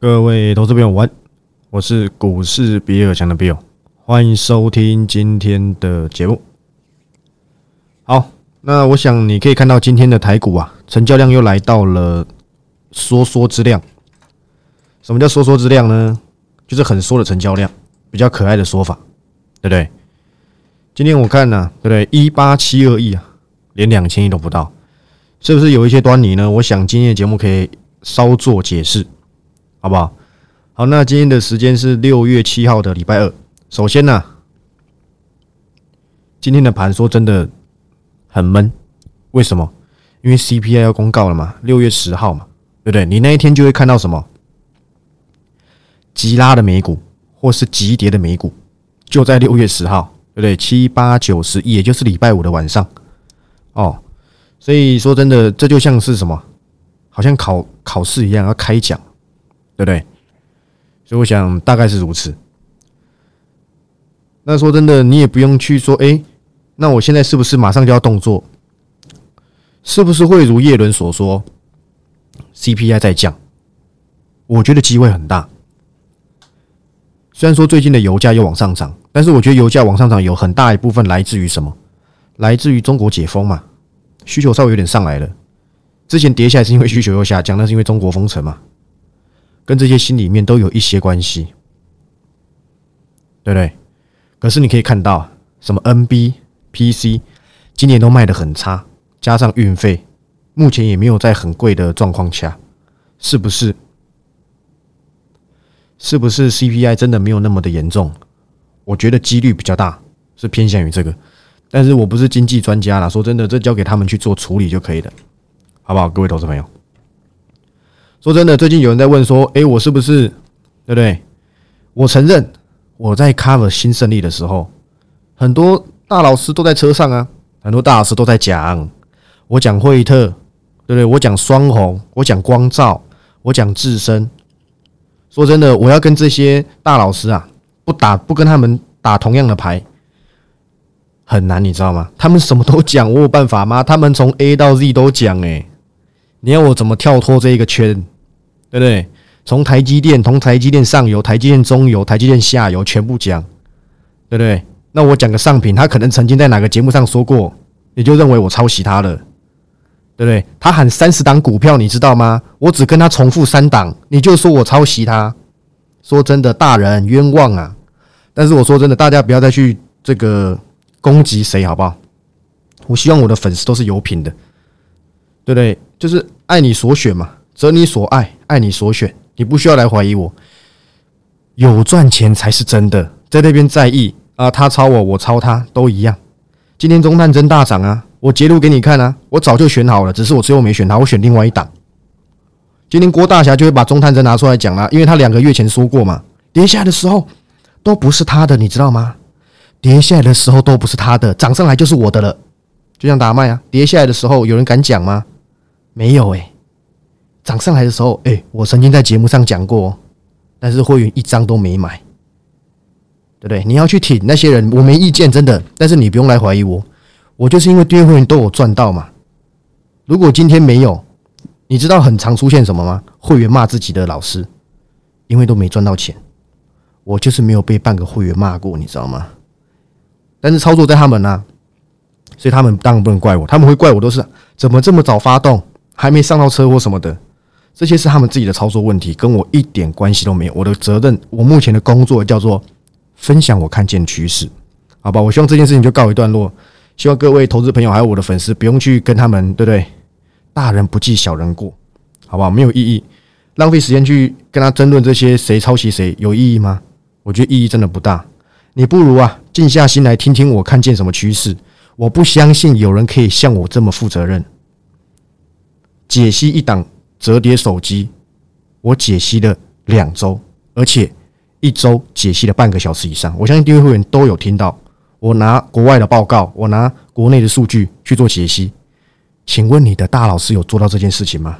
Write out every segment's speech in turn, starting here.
各位投资朋友，晚，我是股市比尔强的 Bill，欢迎收听今天的节目。好，那我想你可以看到今天的台股啊，成交量又来到了缩缩之量。什么叫缩缩之量呢？就是很缩的成交量，比较可爱的说法，对不对？今天我看呢，对不对？一八七二亿啊，连两千亿都不到，是不是有一些端倪呢？我想今天的节目可以稍作解释，好不好？好，那今天的时间是六月七号的礼拜二。首先呢，今天的盘说真的很闷，为什么？因为 CPI 要公告了嘛，六月十号嘛，对不对？你那一天就会看到什么？急拉的美股，或是急跌的美股，就在六月十号，对不对？七八九十，也就是礼拜五的晚上，哦，所以说真的，这就像是什么，好像考考试一样要开讲，对不对？所以我想大概是如此。那说真的，你也不用去说，哎，那我现在是不是马上就要动作？是不是会如叶伦所说，CPI 在降？我觉得机会很大。虽然说最近的油价又往上涨，但是我觉得油价往上涨有很大一部分来自于什么？来自于中国解封嘛，需求稍微有点上来了。之前跌下来是因为需求又下降，那是因为中国封城嘛，跟这些心里面都有一些关系，对不对？可是你可以看到，什么 NB、PC 今年都卖的很差，加上运费，目前也没有在很贵的状况下，是不是？是不是 CPI 真的没有那么的严重？我觉得几率比较大，是偏向于这个。但是我不是经济专家啦，说真的，这交给他们去做处理就可以了，好不好？各位投资朋友，说真的，最近有人在问说，诶，我是不是对不对？我承认我在 cover 新胜利的时候，很多大老师都在车上啊，很多大老师都在讲，我讲惠特，对不对？我讲双红，我讲光照，我讲自身。说真的，我要跟这些大老师啊，不打不跟他们打同样的牌，很难，你知道吗？他们什么都讲，我有办法吗？他们从 A 到 Z 都讲，诶，你要我怎么跳脱这一个圈，对不对？从台积电，从台积电上游、台积电中游、台积电下游全部讲，对不对？那我讲个上品，他可能曾经在哪个节目上说过，你就认为我抄袭他了。对不对？他喊三十档股票，你知道吗？我只跟他重复三档，你就说我抄袭他。说真的，大人冤枉啊！但是我说真的，大家不要再去这个攻击谁，好不好？我希望我的粉丝都是有品的，对不对？就是爱你所选嘛，择你所爱，爱你所选，你不需要来怀疑我。有赚钱才是真的，在那边在意啊，他抄我，我抄他，都一样。今天中探真大涨啊！我截图给你看啊！我早就选好了，只是我最后没选他，我选另外一档。今天郭大侠就会把中探针拿出来讲了，因为他两个月前说过嘛，跌下来的时候都不是他的，你知道吗？跌下来的时候都不是他的，涨上来就是我的了。就像打麦啊，跌下来的时候有人敢讲吗？没有诶。涨上来的时候，诶，我曾经在节目上讲过，但是会员一张都没买，对不对？你要去挺那些人，我没意见，真的，但是你不用来怀疑我。我就是因为订阅会员都有赚到嘛。如果今天没有，你知道很常出现什么吗？会员骂自己的老师，因为都没赚到钱。我就是没有被半个会员骂过，你知道吗？但是操作在他们呢，所以他们当然不能怪我。他们会怪我都是怎么这么早发动，还没上到车或什么的，这些是他们自己的操作问题，跟我一点关系都没有。我的责任，我目前的工作叫做分享我看见趋势，好吧？我希望这件事情就告一段落。希望各位投资朋友还有我的粉丝不用去跟他们，对不对？大人不计小人过，好不好？没有意义，浪费时间去跟他争论这些谁抄袭谁有意义吗？我觉得意义真的不大。你不如啊，静下心来听听我看见什么趋势。我不相信有人可以像我这么负责任。解析一档折叠手机，我解析了两周，而且一周解析了半个小时以上。我相信订阅会员都有听到。我拿国外的报告，我拿国内的数据去做解析，请问你的大老师有做到这件事情吗？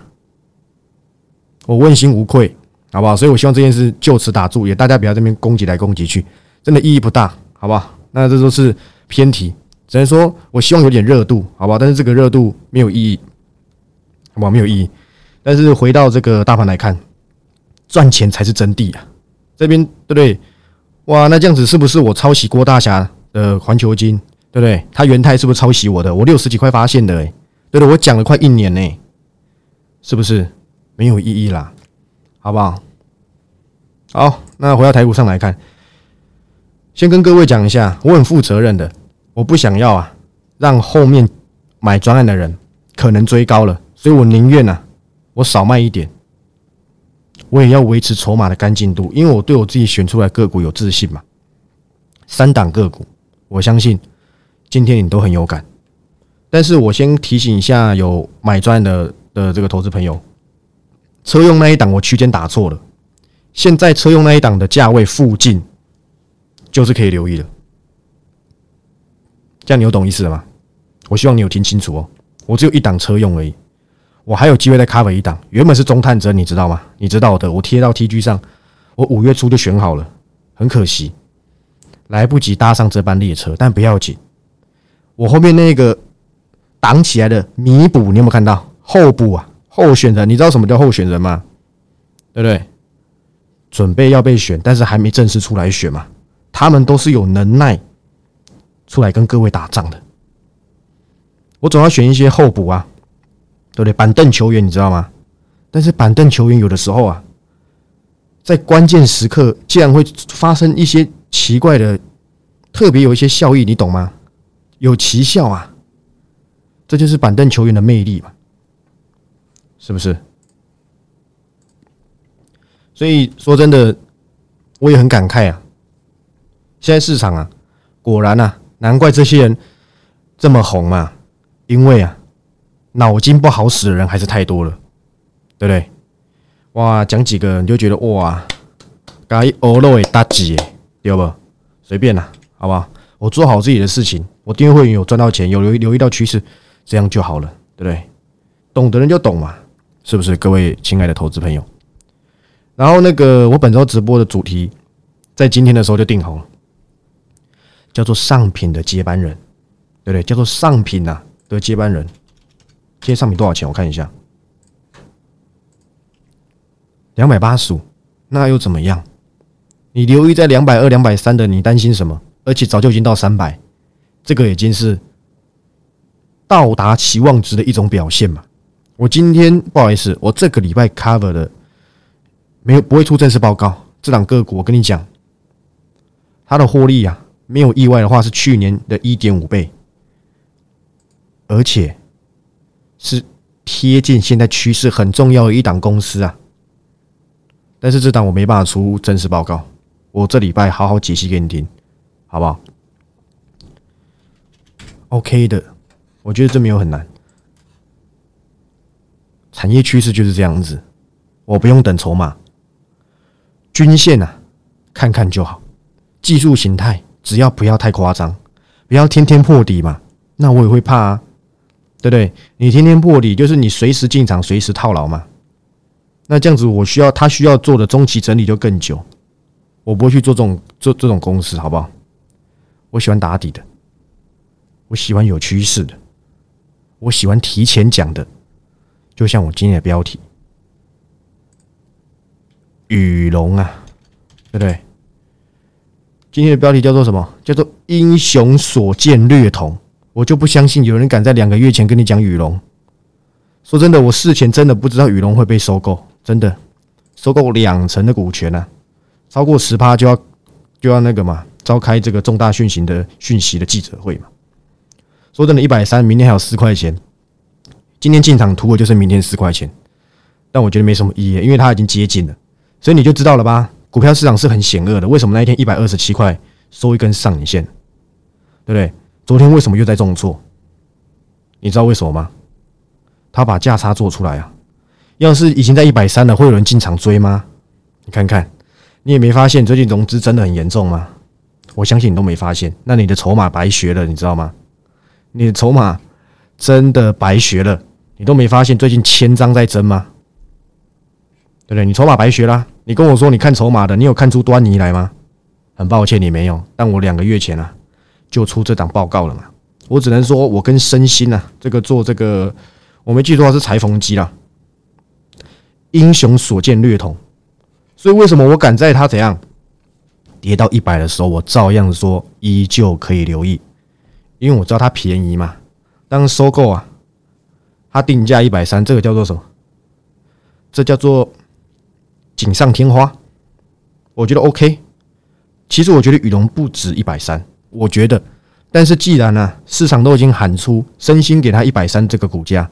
我问心无愧，好不好？所以我希望这件事就此打住，也大家不要这边攻击来攻击去，真的意义不大，好不好？那这都是偏题，只能说我希望有点热度，好不好？但是这个热度没有意义，好不好？没有意义。但是回到这个大盘来看，赚钱才是真谛啊！这边对不对？哇，那这样子是不是我抄袭郭大侠的环球金？对不对？他元泰是不是抄袭我的？我六十几块发现的，哎，对对，我讲了快一年呢，是不是没有意义啦？好不好？好，那回到台股上来看，先跟各位讲一下，我很负责任的，我不想要啊，让后面买专案的人可能追高了，所以我宁愿呢，我少卖一点，我也要维持筹码的干净度，因为我对我自己选出来个股有自信嘛。三档个股，我相信今天你都很有感，但是我先提醒一下有买专的的这个投资朋友，车用那一档我区间打错了。现在车用那一档的价位附近，就是可以留意的。这样你有懂意思了吗？我希望你有听清楚哦。我只有一档车用而已，我还有机会再 cover 一档。原本是中探针，你知道吗？你知道的，我贴到 TG 上，我五月初就选好了，很可惜，来不及搭上这班列车。但不要紧，我后面那个挡起来的弥补，你有没有看到？候补啊，候选人，你知道什么叫候选人吗？对不对？准备要被选，但是还没正式出来选嘛？他们都是有能耐出来跟各位打仗的。我总要选一些候补啊，对不对？板凳球员你知道吗？但是板凳球员有的时候啊，在关键时刻竟然会发生一些奇怪的，特别有一些效益，你懂吗？有奇效啊！这就是板凳球员的魅力嘛？是不是？所以说真的，我也很感慨啊！现在市场啊，果然啊，难怪这些人这么红嘛，因为啊，脑筋不好使的人还是太多了，对不对？哇，讲几个你就觉得哇，该欧肉诶大吉，对不？随便啦，好不好？我做好自己的事情，我订阅会员有赚到钱，有留留意到趋势，这样就好了，对不对？懂的人就懂嘛，是不是？各位亲爱的投资朋友。然后那个我本周直播的主题，在今天的时候就定好了，叫做上品的接班人，对不对？叫做上品呐的接班人。今天上品多少钱？我看一下，两百八十五，那又怎么样？你留意在两百二、两百三的，你担心什么？而且早就已经到三百，这个已经是到达期望值的一种表现嘛。我今天不好意思，我这个礼拜 cover 的。没有不会出正式报告，这档个股我跟你讲，它的获利啊，没有意外的话是去年的一点五倍，而且是贴近现在趋势很重要的一档公司啊。但是这档我没办法出真实报告，我这礼拜好好解析给你听，好不好？OK 的，我觉得这没有很难，产业趋势就是这样子，我不用等筹码。均线啊，看看就好。技术形态只要不要太夸张，不要天天破底嘛，那我也会怕啊，对不对？你天天破底，就是你随时进场，随时套牢嘛。那这样子，我需要他需要做的中期整理就更久。我不会去做这种做这种公司，好不好？我喜欢打底的，我喜欢有趋势的，我喜欢提前讲的，就像我今天的标题。羽龙啊，对不对？今天的标题叫做什么？叫做“英雄所见略同”。我就不相信有人敢在两个月前跟你讲羽龙。说真的，我事前真的不知道羽龙会被收购，真的收购两成的股权呢，超过十趴就要就要那个嘛，召开这个重大讯息的讯息的记者会嘛。说真的，一百三，明天还有四块钱，今天进场图我就是明天四块钱，但我觉得没什么意义，因为它已经接近了。所以你就知道了吧？股票市场是很险恶的。为什么那一天一百二十七块收一根上影线，对不对？昨天为什么又在重挫？你知道为什么吗？他把价差做出来啊！要是已经在一百三了，会有人进场追吗？你看看，你也没发现最近融资真的很严重吗？我相信你都没发现，那你的筹码白学了，你知道吗？你的筹码真的白学了，你都没发现最近千张在增吗？对不对？你筹码白学啦！你跟我说你看筹码的，你有看出端倪来吗？很抱歉，你没有。但我两个月前啊，就出这档报告了嘛。我只能说，我跟身心啊，这个做这个，我没记错是裁缝机啦。英雄所见略同，所以为什么我敢在它怎样跌到一百的时候，我照样说依旧可以留意，因为我知道它便宜嘛。当收购啊，它定价一百三，这个叫做什么？这叫做锦上添花。我觉得 OK。其实我觉得羽绒不止一百三，我觉得，但是既然呢，市场都已经喊出身心给他一百三这个股价，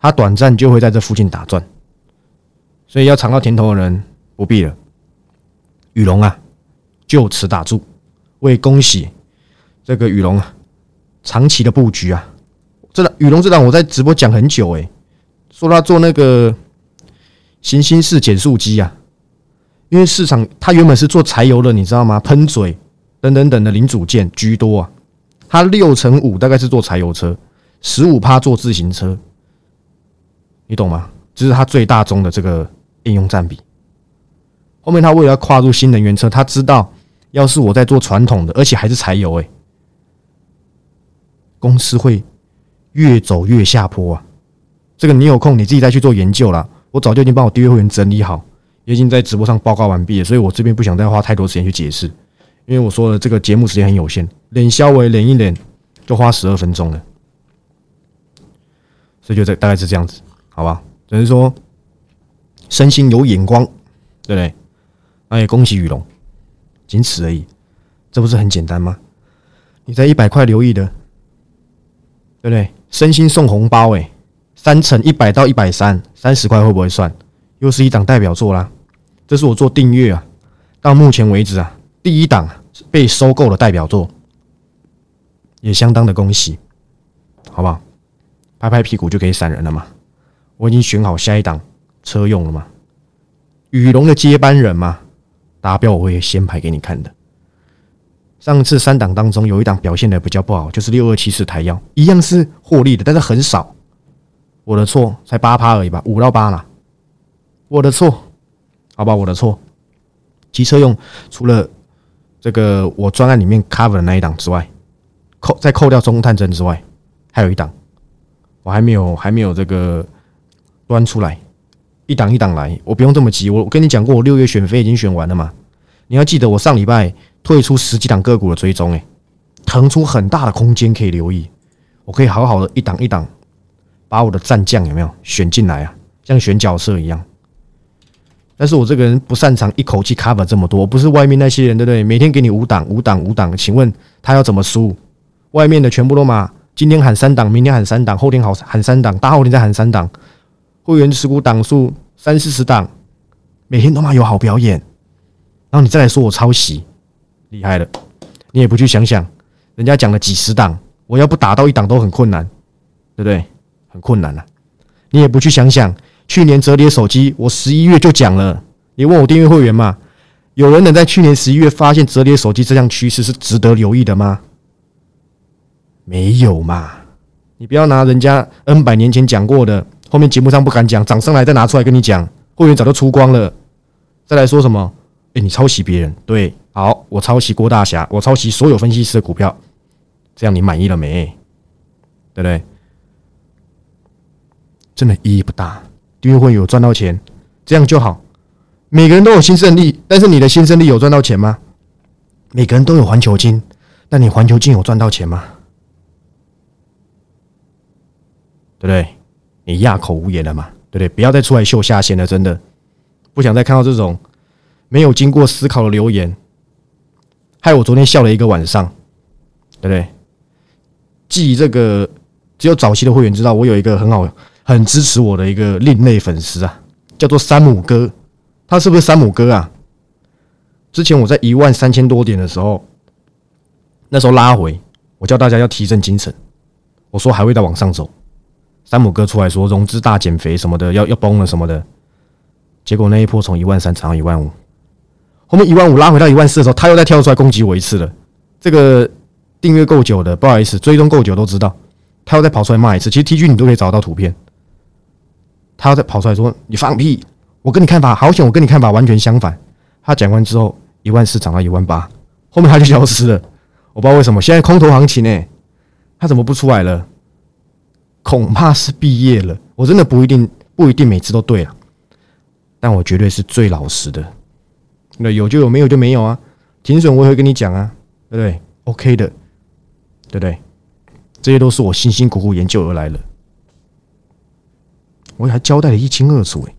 它短暂就会在这附近打转。所以要尝到甜头的人不必了。羽龙啊，就此打住。为恭喜这个羽龙啊，长期的布局啊。这档羽龙这档我在直播讲很久诶，说他做那个行星式减速机啊，因为市场他原本是做柴油的，你知道吗？喷嘴等等等的零组件居多啊。它六乘五大概是做柴油车，十五趴做自行车，你懂吗？这是它最大宗的这个应用占比。后面他为了要跨入新能源车，他知道要是我在做传统的，而且还是柴油，诶，公司会。越走越下坡啊！这个你有空你自己再去做研究了。我早就已经帮我订阅会员整理好，也已经在直播上报告完毕了，所以我这边不想再花太多时间去解释，因为我说了这个节目时间很有限，脸稍微脸一脸就花十二分钟了，所以就这大概是这样子，好吧？只能说身心有眼光，对不对？那也恭喜雨龙，仅此而已，这不是很简单吗？你在一百块留意的，对不对？身心送红包诶，三乘一百到一百三，三十块会不会算？又是一档代表作啦。这是我做订阅啊，到目前为止啊，第一档被收购的代表作，也相当的恭喜，好不好？拍拍屁股就可以闪人了嘛。我已经选好下一档车用了嘛。羽龙的接班人嘛，达标我会先排给你看的。上次三档当中有一档表现的比较不好，就是六二七四台药，一样是获利的，但是很少。我的错，才八趴而已吧，五到八啦。我的错，好吧，我的错。机车用除了这个我专案里面 cover 的那一档之外，扣再扣掉中探针之外，还有一档，我还没有还没有这个端出来，一档一档来，我不用这么急。我我跟你讲过，我六月选飞已经选完了嘛，你要记得我上礼拜。退出十几档个股的追踪，哎，腾出很大的空间可以留意，我可以好好的一档一档把我的战将有没有选进来啊？像选角色一样。但是我这个人不擅长一口气 cover 这么多，不是外面那些人，对不对？每天给你五档、五档、五档，请问他要怎么输？外面的全部都嘛，今天喊三档，明天喊三档，后天好喊三档，大后天再喊三档，会员持股档数三四十档，每天都嘛有好表演，然后你再来说我抄袭。厉害了，你也不去想想，人家讲了几十档，我要不打到一档都很困难，对不对？很困难了。你也不去想想，去年折叠手机，我十一月就讲了。你问我订阅会员嘛？有人能在去年十一月发现折叠手机这项趋势是值得留意的吗？没有嘛？你不要拿人家 N 百年前讲过的，后面节目上不敢讲，涨上来再拿出来跟你讲，会员早就出光了。再来说什么？哎，你抄袭别人，对。好，我抄袭郭大侠，我抄袭所有分析师的股票，这样你满意了没？对不对？真的意义不大，订阅会有赚到钱，这样就好。每个人都有新胜利，但是你的新胜利有赚到钱吗？每个人都有环球金，但你环球金有赚到钱吗？对不对？你哑口无言了嘛？对不对？不要再出来秀下限了，真的不想再看到这种没有经过思考的留言。害我昨天笑了一个晚上，对不对？记这个只有早期的会员知道，我有一个很好、很支持我的一个另类粉丝啊，叫做山姆哥。他是不是山姆哥啊？之前我在一万三千多点的时候，那时候拉回，我叫大家要提振精神，我说还会再往上走。山姆哥出来说融资大减肥什么的，要要崩了什么的，结果那一波从一万三涨到一万五。后面一万五拉回到一万四的时候，他又再跳出来攻击我一次了。这个订阅够久的，不好意思，追踪够久都知道，他又再跑出来骂一次。其实 T G 你都可以找到图片，他要再跑出来说你放屁，我跟你看法好险，我跟你看法完全相反。他讲完之后，一万四涨到一万八，后面他就消失了。我不知道为什么，现在空头行情呢，他怎么不出来了？恐怕是毕业了。我真的不一定不一定每次都对了，但我绝对是最老实的。那有就有，没有就没有啊。停损我也会跟你讲啊，对不对？OK 的，对不对？这些都是我辛辛苦苦研究而来的，我还交代的一清二楚哎。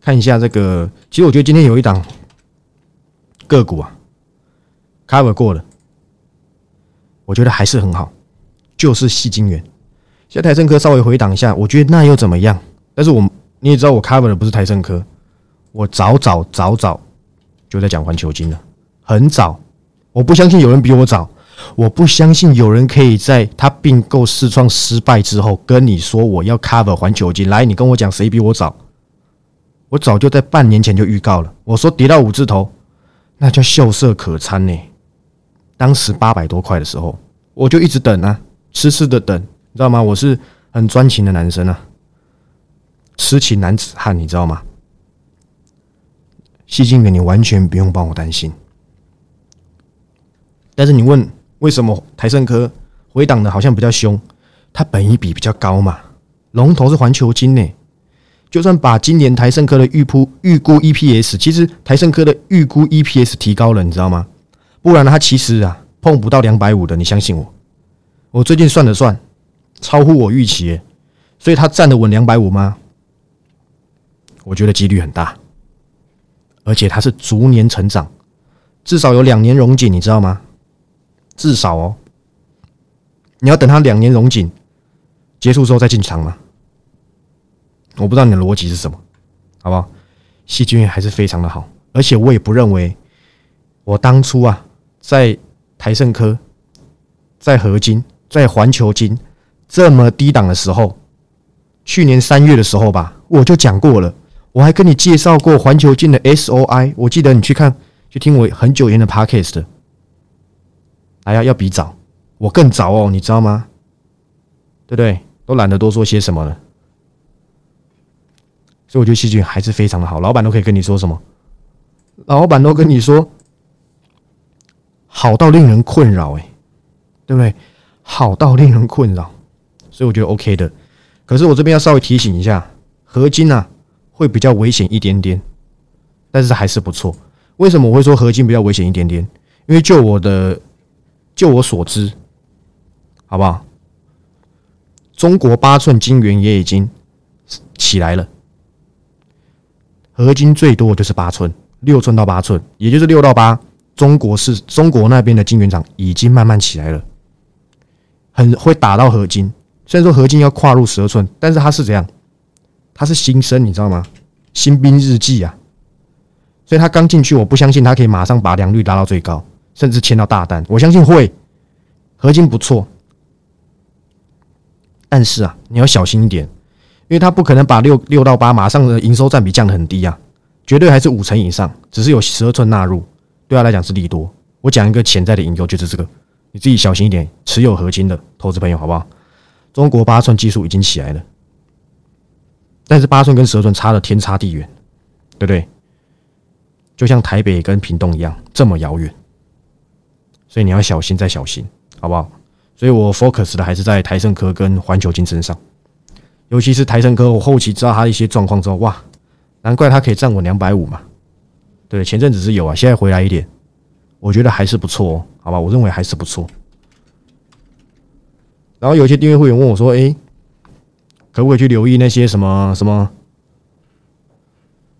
看一下这个，其实我觉得今天有一档个股啊，cover 过了，我觉得还是很好，就是细晶元。现在台盛科稍微回档一下，我觉得那又怎么样？但是我你也知道，我 cover 的不是台盛科，我早早早早。就在讲环球金了，很早，我不相信有人比我早，我不相信有人可以在他并购试创失败之后跟你说我要 cover 环球金。来，你跟我讲谁比我早？我早就在半年前就预告了，我说跌到五字头，那叫秀色可餐呢。当时八百多块的时候，我就一直等啊，痴痴的等，你知道吗？我是很专情的男生啊，痴情男子汉，你知道吗？细晶元，你完全不用帮我担心。但是你问为什么台盛科回档的好像比较凶？它本一比比较高嘛，龙头是环球金呢。就算把今年台盛科的预估预估 EPS，其实台盛科的预估 EPS 提高了，你知道吗？不然它其实啊碰不到两百五的，你相信我。我最近算了算，超乎我预期，所以它站得稳两百五吗？我觉得几率很大。而且它是逐年成长，至少有两年溶解，你知道吗？至少哦，你要等它两年融景结束之后再进场吗？我不知道你的逻辑是什么，好不好？细菌还是非常的好，而且我也不认为我当初啊在台盛科、在合金、在环球金这么低档的时候，去年三月的时候吧，我就讲过了。我还跟你介绍过环球金的 SOI，我记得你去看去听我很久以前的 Podcast，哎呀，要比早，我更早哦，你知道吗？对不对？都懒得多说些什么了，所以我觉得细菌还是非常的好，老板都可以跟你说什么，老板都跟你说好到令人困扰，哎，对不对？好到令人困扰，所以我觉得 OK 的。可是我这边要稍微提醒一下，合金啊。会比较危险一点点，但是还是不错。为什么我会说合金比较危险一点点？因为就我的，就我所知，好不好？中国八寸金元也已经起来了，合金最多就是八寸，六寸到八寸，也就是六到八。中国是中国那边的金元厂已经慢慢起来了，很会打到合金。虽然说合金要跨入十二寸，但是它是怎样？它是新生，你知道吗？新兵日记啊，所以他刚进去，我不相信他可以马上把良率达到最高，甚至签到大单。我相信会，合金不错，但是啊，你要小心一点，因为他不可能把六六到八马上的营收占比降得很低啊，绝对还是五成以上，只是有十二寸纳入，对他来讲是利多。我讲一个潜在的引诱，就是这个，你自己小心一点，持有合金的投资朋友好不好？中国八寸技术已经起来了。但是八寸跟十二寸差的天差地远，对不对？就像台北跟屏东一样这么遥远，所以你要小心再小心，好不好？所以我 focus 的还是在台盛科跟环球金身上，尤其是台盛科，我后期知道它一些状况之后，哇，难怪它可以站稳两百五嘛。对，前阵子是有啊，现在回来一点，我觉得还是不错，好吧？我认为还是不错。然后有些订阅会员问我说：“哎。”可不可以去留意那些什么什么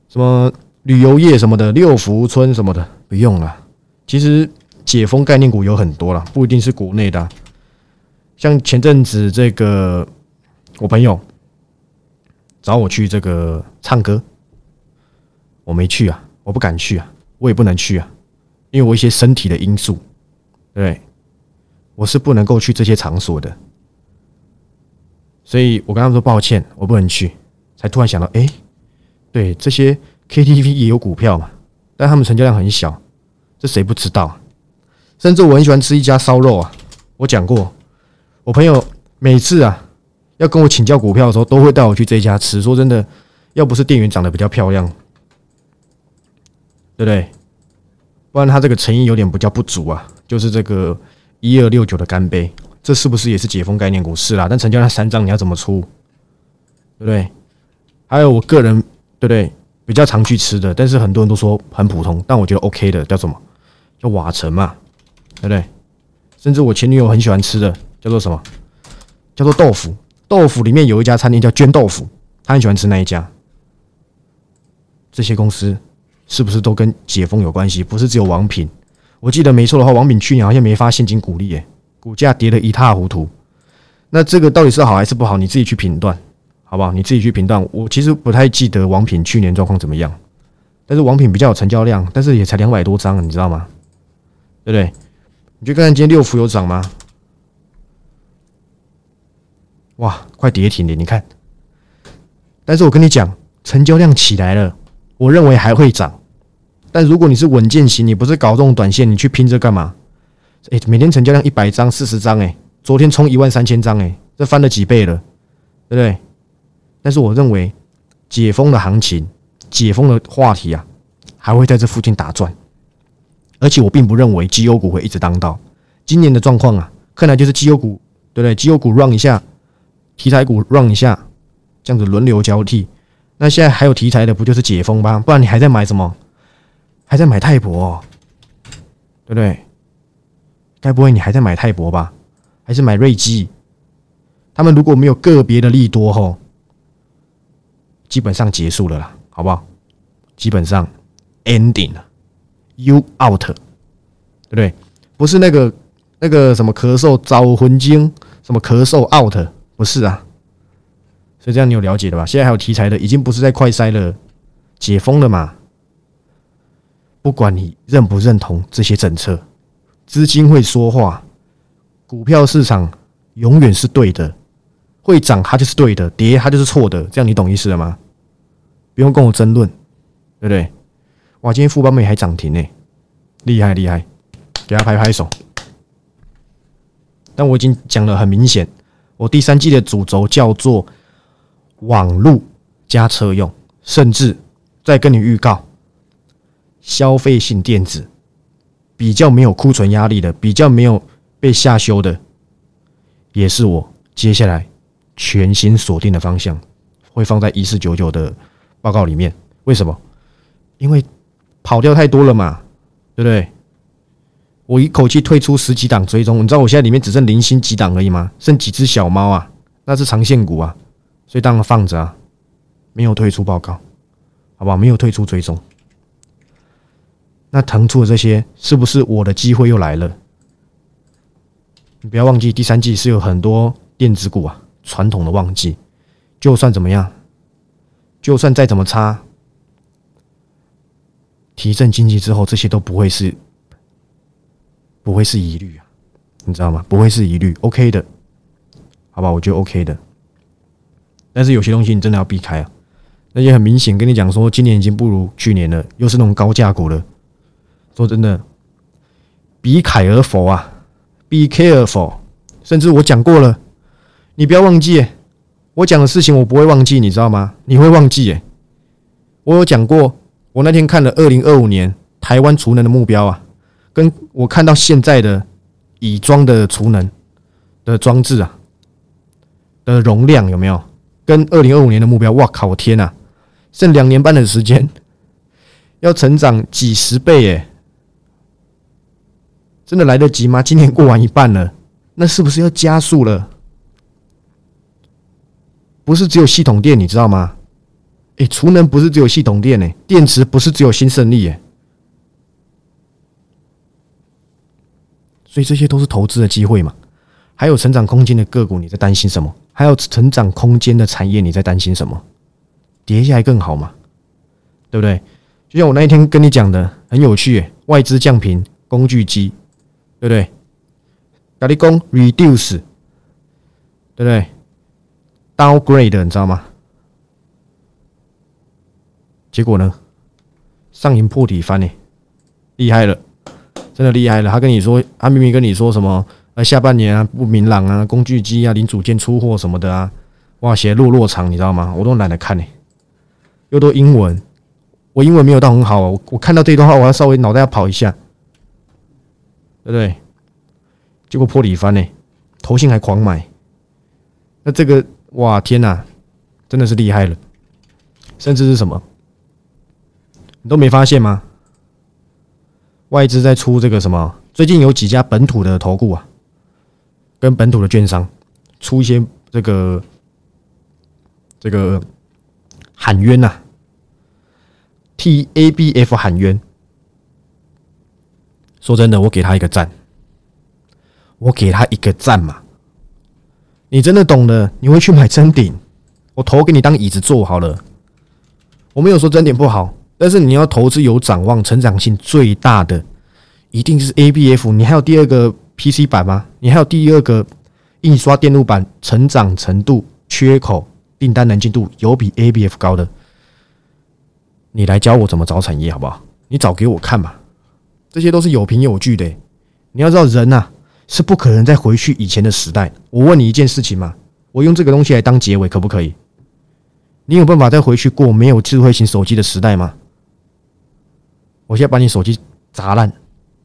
什么旅游业什么的六福村什么的？不用了。其实解封概念股有很多了，不一定是国内的。像前阵子这个我朋友找我去这个唱歌，我没去啊，我不敢去啊，我也不能去啊，因为我一些身体的因素，对，我是不能够去这些场所的。所以我跟他们说抱歉，我不能去。才突然想到，哎，对，这些 KTV 也有股票嘛，但他们成交量很小，这谁不知道？甚至我很喜欢吃一家烧肉啊，我讲过，我朋友每次啊要跟我请教股票的时候，都会带我去这家吃。说真的，要不是店员长得比较漂亮，对不对？不然他这个诚意有点不叫不足啊。就是这个一二六九的干杯。这是不是也是解封概念股？是啦，但成交量三张，你要怎么出？对不对？还有我个人，对不对？比较常去吃的，但是很多人都说很普通，但我觉得 OK 的叫什么？叫瓦城嘛，对不对？甚至我前女友很喜欢吃的叫做什么？叫做豆腐。豆腐里面有一家餐厅叫娟豆腐，她很喜欢吃那一家。这些公司是不是都跟解封有关系？不是只有王品。我记得没错的话，王品去年好像没发现金股利，耶，股价跌得一塌糊涂。那这个到底是好还是不好？你自己去评断，好不好？你自己去评断。我其实不太记得王品去年状况怎么样，但是王品比较有成交量，但是也才两百多张，你知道吗？对不对？你去看看今天六福有涨吗？哇，快跌停了！你看，但是我跟你讲，成交量起来了，我认为还会涨。但如果你是稳健型，你不是搞这种短线，你去拼这干嘛？哎，每天成交量一百张、四十张，哎。昨天冲一万三千张，哎，这翻了几倍了，对不对？但是我认为解封的行情、解封的话题啊，还会在这附近打转。而且我并不认为绩优股会一直当道。今年的状况啊，看来就是绩优股，对不对？绩优股 run 一下，题材股 run 一下，这样子轮流交替。那现在还有题材的，不就是解封吗？不然你还在买什么？还在买泰博，对不对？该不会你还在买泰博吧？还是买瑞基，他们如果没有个别的利多吼，基本上结束了啦，好不好？基本上 ending 了，you out，对不对？不是那个那个什么咳嗽招魂经，什么咳嗽 out，不是啊。所以这样你有了解的吧？现在还有题材的，已经不是在快筛了，解封了嘛？不管你认不认同这些政策，资金会说话。股票市场永远是对的，会涨它就是对的，跌它就是错的，这样你懂意思了吗？不用跟我争论，对不对？哇，今天富邦美还涨停呢，厉害厉害，给他拍拍手。但我已经讲了很明显，我第三季的主轴叫做网络加车用，甚至再跟你预告，消费性电子比较没有库存压力的，比较没有。被下修的，也是我接下来全新锁定的方向，会放在一四九九的报告里面。为什么？因为跑掉太多了嘛，对不对？我一口气退出十几档追踪，你知道我现在里面只剩零星几档而已吗？剩几只小猫啊？那是长线股啊，所以当然放着啊，没有退出报告，好不好？没有退出追踪。那腾出的这些，是不是我的机会又来了？你不要忘记，第三季是有很多电子股啊，传统的旺季。就算怎么样，就算再怎么差，提振经济之后，这些都不会是不会是疑虑啊，你知道吗？不会是疑虑，OK 的，好吧？我觉得 OK 的。但是有些东西你真的要避开啊，那些很明显跟你讲说，今年已经不如去年了，又是那种高价股了。说真的，比凯而佛啊。Be careful，甚至我讲过了，你不要忘记，我讲的事情我不会忘记，你知道吗？你会忘记？诶，我有讲过，我那天看了二零二五年台湾储能的目标啊，跟我看到现在的已装的储能的装置啊的容量有没有跟二零二五年的目标？哇靠！我天呐，剩两年半的时间，要成长几十倍耶！真的来得及吗？今年过完一半了，那是不是要加速了？不是只有系统电，你知道吗？哎，储能不是只有系统电呢，电池不是只有新胜利哎，所以这些都是投资的机会嘛。还有成长空间的个股，你在担心什么？还有成长空间的产业，你在担心什么？跌下来更好嘛？对不对？就像我那一天跟你讲的，很有趣，外资降频工具机。对不对？咖喱工 reduce，对不对？downgrade，你知道吗？结果呢？上影破底翻呢，厉害了，真的厉害了。他跟你说，他明明跟你说什么？呃，下半年啊不明朗啊，工具机啊零组件出货什么的啊，哇，写落落长，你知道吗？我都懒得看呢，又都英文，我英文没有到很好，我我看到这段话，我要稍微脑袋要跑一下。对不对？结果破底翻呢，头信还狂买，那这个哇天哪，真的是厉害了！甚至是什么你都没发现吗？外资在出这个什么？最近有几家本土的投顾啊，跟本土的券商出一些这个这个喊冤呐，T A B F 喊冤。说真的，我给他一个赞，我给他一个赞嘛。你真的懂的，你会去买真顶？我头给你当椅子坐好了。我没有说真顶不好，但是你要投资有展望、成长性最大的。一定是 A B F，你还有第二个 P C 版吗？你还有第二个印刷电路板成长程度、缺口、订单能进度有比 A B F 高的？你来教我怎么找产业好不好？你找给我看嘛！这些都是有凭有据的。你要知道，人呐是不可能再回去以前的时代。我问你一件事情嘛，我用这个东西来当结尾，可不可以？你有办法再回去过没有智慧型手机的时代吗？我现在把你手机砸烂。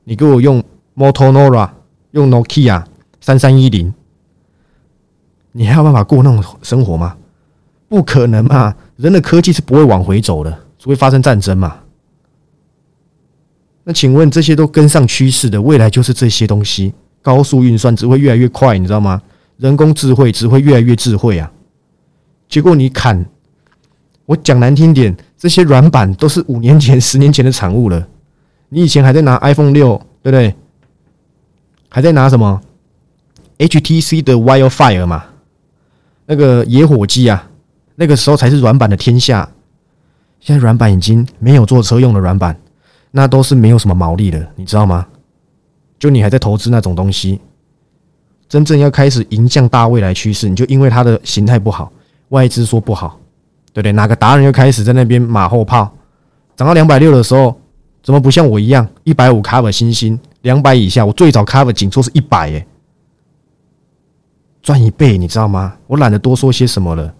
你给我用 Motorola，用 Nokia 三三一零，你还有办法过那种生活吗？不可能嘛！人的科技是不会往回走的，除非发生战争嘛。那请问这些都跟上趋势的未来就是这些东西，高速运算只会越来越快，你知道吗？人工智慧只会越来越智慧啊！结果你砍，我讲难听点，这些软板都是五年前、十年前的产物了。你以前还在拿 iPhone 六，对不对？还在拿什么 HTC 的 Wildfire 嘛？那个野火机啊，那个时候才是软板的天下。现在软板已经没有坐车用的软板，那都是没有什么毛利的，你知道吗？就你还在投资那种东西，真正要开始迎向大未来趋势，你就因为它的形态不好，外资说不好，对不对？哪个达人又开始在那边马后炮，涨到两百六的时候？怎么不像我一样一百五 cover 星星两百以下？我最早 cover 紧缩是一百耶，赚一倍，你知道吗？我懒得多说些什么了。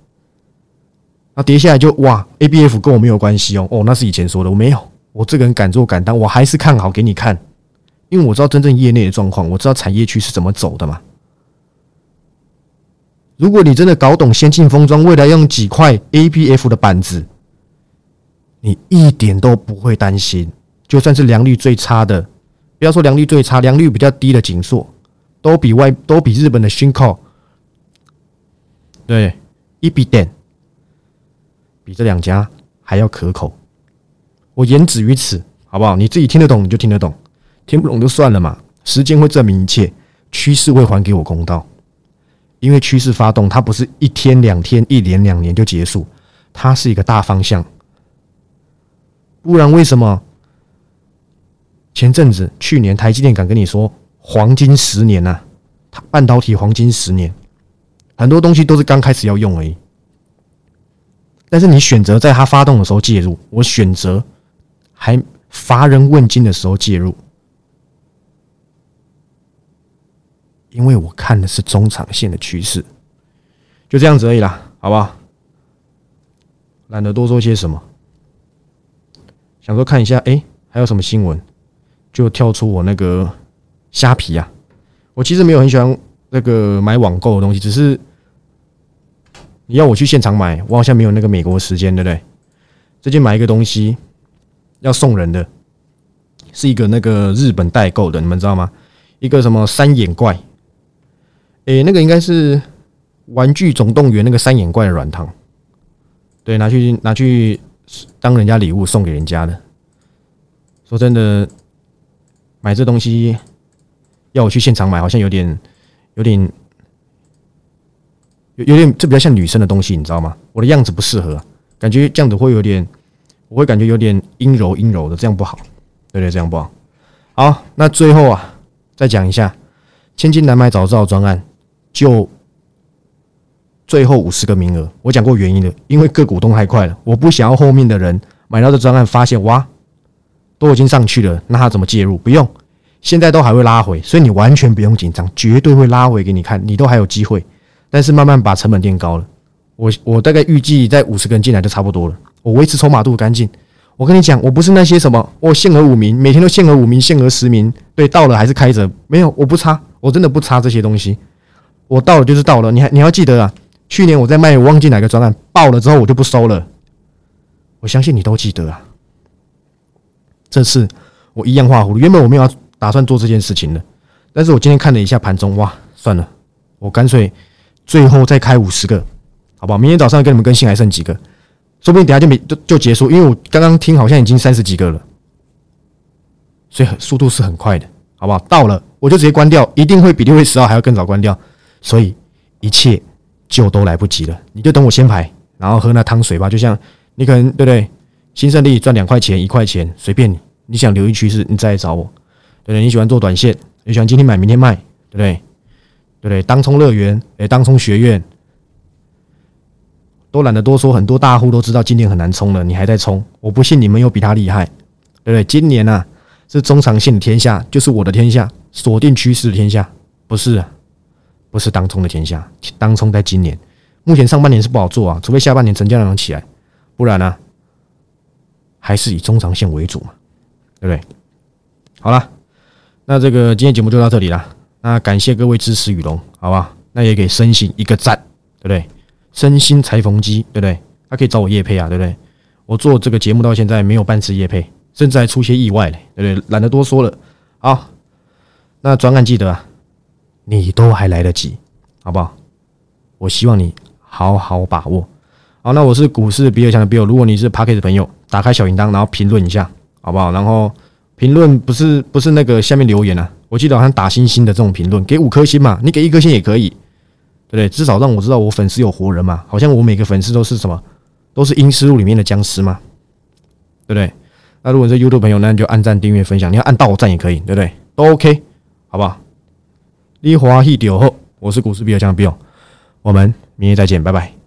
那跌下来就哇，A B F 跟我没有关系哦。哦，那是以前说的，我没有。我这个人敢做敢当，我还是看好给你看，因为我知道真正业内的状况，我知道产业区是怎么走的嘛。如果你真的搞懂先进封装，未来用几块 A B F 的板子，你一点都不会担心。就算是良率最差的，不要说良率最差，良率比较低的紧缩，都比外都比日本的新靠，对，一比点，比这两家还要可口。我言止于此，好不好？你自己听得懂你就听得懂，听不懂就算了嘛。时间会证明一切，趋势会还给我公道。因为趋势发动，它不是一天两天、一年两年就结束，它是一个大方向。不然为什么？前阵子，去年台积电敢跟你说黄金十年呐，它半导体黄金十年，很多东西都是刚开始要用而已。但是你选择在它发动的时候介入，我选择还乏人问津的时候介入，因为我看的是中长线的趋势，就这样子而已啦，好不好？懒得多说些什么，想说看一下，哎，还有什么新闻？就跳出我那个虾皮啊！我其实没有很喜欢那个买网购的东西，只是你要我去现场买，我好像没有那个美国时间，对不对？最近买一个东西要送人的，是一个那个日本代购的，你们知道吗？一个什么三眼怪？诶，那个应该是《玩具总动员》那个三眼怪的软糖，对，拿去拿去当人家礼物送给人家的。说真的。买这东西要我去现场买，好像有点、有点、有有点，这比较像女生的东西，你知道吗？我的样子不适合，感觉这样子会有点，我会感觉有点阴柔阴柔的，这样不好，对对，这样不好。好，那最后啊，再讲一下千金难买早知道专案，就最后五十个名额。我讲过原因的，因为各股东太快了，我不想要后面的人买到这专案发现哇。都已经上去了，那他怎么介入？不用，现在都还会拉回，所以你完全不用紧张，绝对会拉回给你看，你都还有机会。但是慢慢把成本垫高了，我我大概预计在五十个人进来就差不多了。我维持筹码度干净。我跟你讲，我不是那些什么，我限额五名，每天都限额五名，限额十名，对，到了还是开着，没有，我不差，我真的不差这些东西。我到了就是到了，你还你要记得啊，去年我在卖，我忘记哪个专案爆了之后我就不收了。我相信你都记得啊。这次我一样画葫芦。原本我没有打算做这件事情的，但是我今天看了一下盘中，哇，算了，我干脆最后再开五十个，好不好？明天早上跟你们更新还剩几个，说不定等下就没就就结束，因为我刚刚听好像已经三十几个了，所以速度是很快的，好不好？到了我就直接关掉，一定会比六月十号还要更早关掉，所以一切就都来不及了。你就等我先排，然后喝那汤水吧。就像你可能对不对？新胜利赚两块钱一块钱随便你，你想留意趋势你再来找我，对不对？你喜欢做短线，你喜欢今天买明天卖，对不对？对不对？当冲乐园，哎，当冲学院，都懒得多说，很多大户都知道今年很难冲了，你还在冲，我不信你们有比他厉害，对不对？今年啊是中长线的天下，就是我的天下，锁定趋势的天下，不是，不是当冲的天下，当冲在今年，目前上半年是不好做啊，除非下半年成交量能起来，不然呢，还是以中长线为主嘛，对不对？好了，那这个今天节目就到这里了，那感谢各位支持雨龙，好吧？那也给身心一个赞，对不对？身心裁缝机，对不对？他可以找我叶配啊，对不对？我做这个节目到现在没有半次叶配，甚至还出些意外嘞，对不对？懒得多说了。好，那转感记得啊，你都还来得及，好不好？我希望你好好把握。好，那我是股市比尔强的比尔，如果你是 p a r k e 的朋友，打开小铃铛，然后评论一下，好不好？然后评论不是不是那个下面留言啊，我记得好像打星星的这种评论，给五颗星嘛，你给一颗星也可以。对不对？至少让我知道我粉丝有活人嘛，好像我每个粉丝都是什么，都是阴尸路里面的僵尸嘛，对不对？那如果是 YouTube 朋友，那你就按赞、订阅、分享，你要按到赞也可以，对不对？都 OK，好不好？你欢喜就好，我是股市比尔强的比尔，我们明天再见，拜拜。